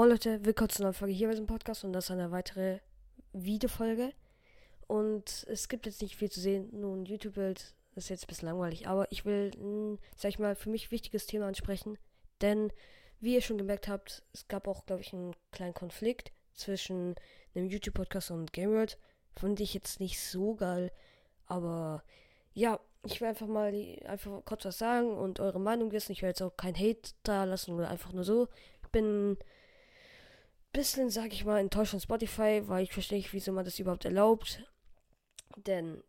Moin Leute, willkommen zu einer Folge hier bei diesem Podcast und das ist eine weitere Videofolge. Und es gibt jetzt nicht viel zu sehen, nur ein YouTube-Bild ist jetzt ein bisschen langweilig, aber ich will ein, sag ich mal, für mich wichtiges Thema ansprechen, denn wie ihr schon gemerkt habt, es gab auch, glaube ich, einen kleinen Konflikt zwischen einem YouTube-Podcast und Game World. Fand ich jetzt nicht so geil, aber ja, ich will einfach mal einfach kurz was sagen und eure Meinung wissen. Ich will jetzt auch kein Hate da lassen oder einfach nur so. Ich bin bisschen, sag ich mal, enttäuscht von Spotify, weil ich verstehe nicht, wieso man das überhaupt erlaubt. Denn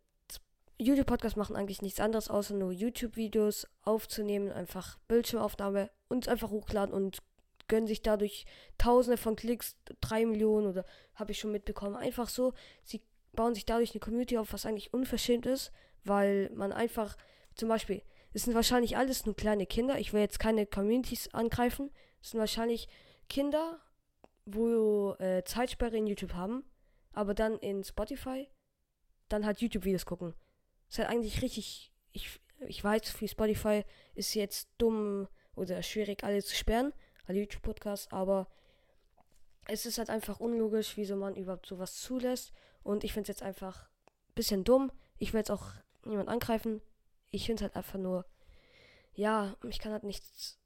YouTube-Podcasts machen eigentlich nichts anderes, außer nur YouTube-Videos aufzunehmen, einfach Bildschirmaufnahme und einfach hochladen und gönnen sich dadurch Tausende von Klicks, drei Millionen oder habe ich schon mitbekommen. Einfach so, sie bauen sich dadurch eine Community auf, was eigentlich unverschämt ist, weil man einfach, zum Beispiel, es sind wahrscheinlich alles nur kleine Kinder. Ich will jetzt keine Communities angreifen. Es sind wahrscheinlich Kinder wo äh, Zeitsperre in YouTube haben, aber dann in Spotify dann halt YouTube-Videos gucken. ist halt eigentlich richtig. Ich, ich weiß, für Spotify ist jetzt dumm oder schwierig, alle zu sperren, alle YouTube-Podcasts, aber es ist halt einfach unlogisch, wieso man überhaupt sowas zulässt. Und ich finde es jetzt einfach ein bisschen dumm. Ich will jetzt auch niemand angreifen. Ich finde es halt einfach nur, ja, ich kann halt nichts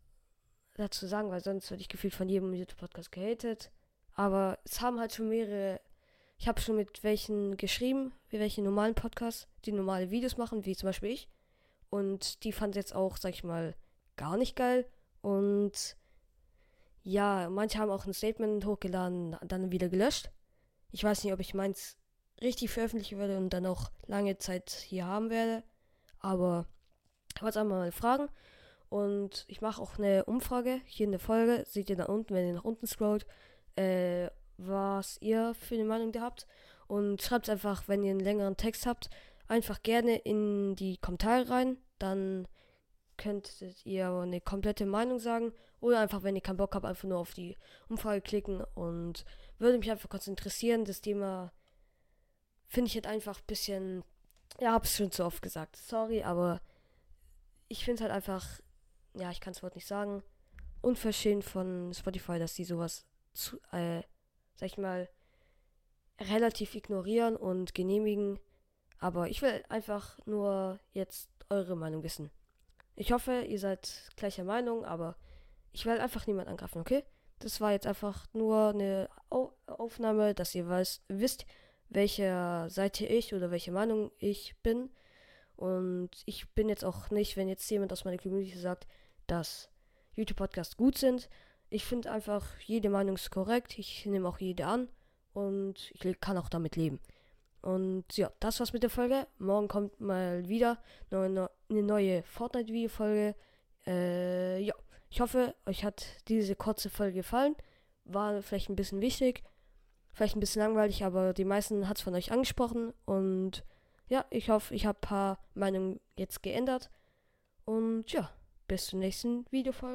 dazu sagen, weil sonst würde ich gefühlt von jedem YouTube-Podcast gehatet. Aber es haben halt schon mehrere. Ich habe schon mit welchen geschrieben, wie welche normalen Podcasts, die normale Videos machen, wie zum Beispiel ich. Und die fand jetzt auch, sag ich mal, gar nicht geil. Und ja, manche haben auch ein Statement hochgeladen, dann wieder gelöscht. Ich weiß nicht, ob ich meins richtig veröffentlichen werde und dann auch lange Zeit hier haben werde. Aber ich wollte einfach mal fragen. Und ich mache auch eine Umfrage hier in der Folge. Seht ihr da unten, wenn ihr nach unten scrollt, äh, was ihr für eine Meinung da habt. Und schreibt einfach, wenn ihr einen längeren Text habt, einfach gerne in die Kommentare rein. Dann könntet ihr eine komplette Meinung sagen. Oder einfach, wenn ihr keinen Bock habt, einfach nur auf die Umfrage klicken. Und würde mich einfach kurz interessieren. Das Thema finde ich jetzt einfach ein bisschen. Ja, hab's schon zu oft gesagt. Sorry, aber ich finde es halt einfach ja, ich kann das Wort nicht sagen, unverschämt von Spotify, dass sie sowas zu, äh, sag ich mal, relativ ignorieren und genehmigen. Aber ich will einfach nur jetzt eure Meinung wissen. Ich hoffe, ihr seid gleicher Meinung, aber ich will einfach niemand angreifen, okay? Das war jetzt einfach nur eine Au Aufnahme, dass ihr weiß, wisst, welcher Seite ich oder welche Meinung ich bin. Und ich bin jetzt auch nicht, wenn jetzt jemand aus meiner Community sagt, dass YouTube-Podcasts gut sind. Ich finde einfach, jede Meinung ist korrekt. Ich nehme auch jede an. Und ich kann auch damit leben. Und ja, das war's mit der Folge. Morgen kommt mal wieder eine neue Fortnite-Video-Folge. Äh, ja, ich hoffe, euch hat diese kurze Folge gefallen. War vielleicht ein bisschen wichtig. Vielleicht ein bisschen langweilig, aber die meisten hat es von euch angesprochen. Und ja, ich hoffe, ich habe ein paar Meinungen jetzt geändert. Und ja. Bis zur nächsten Videofolge.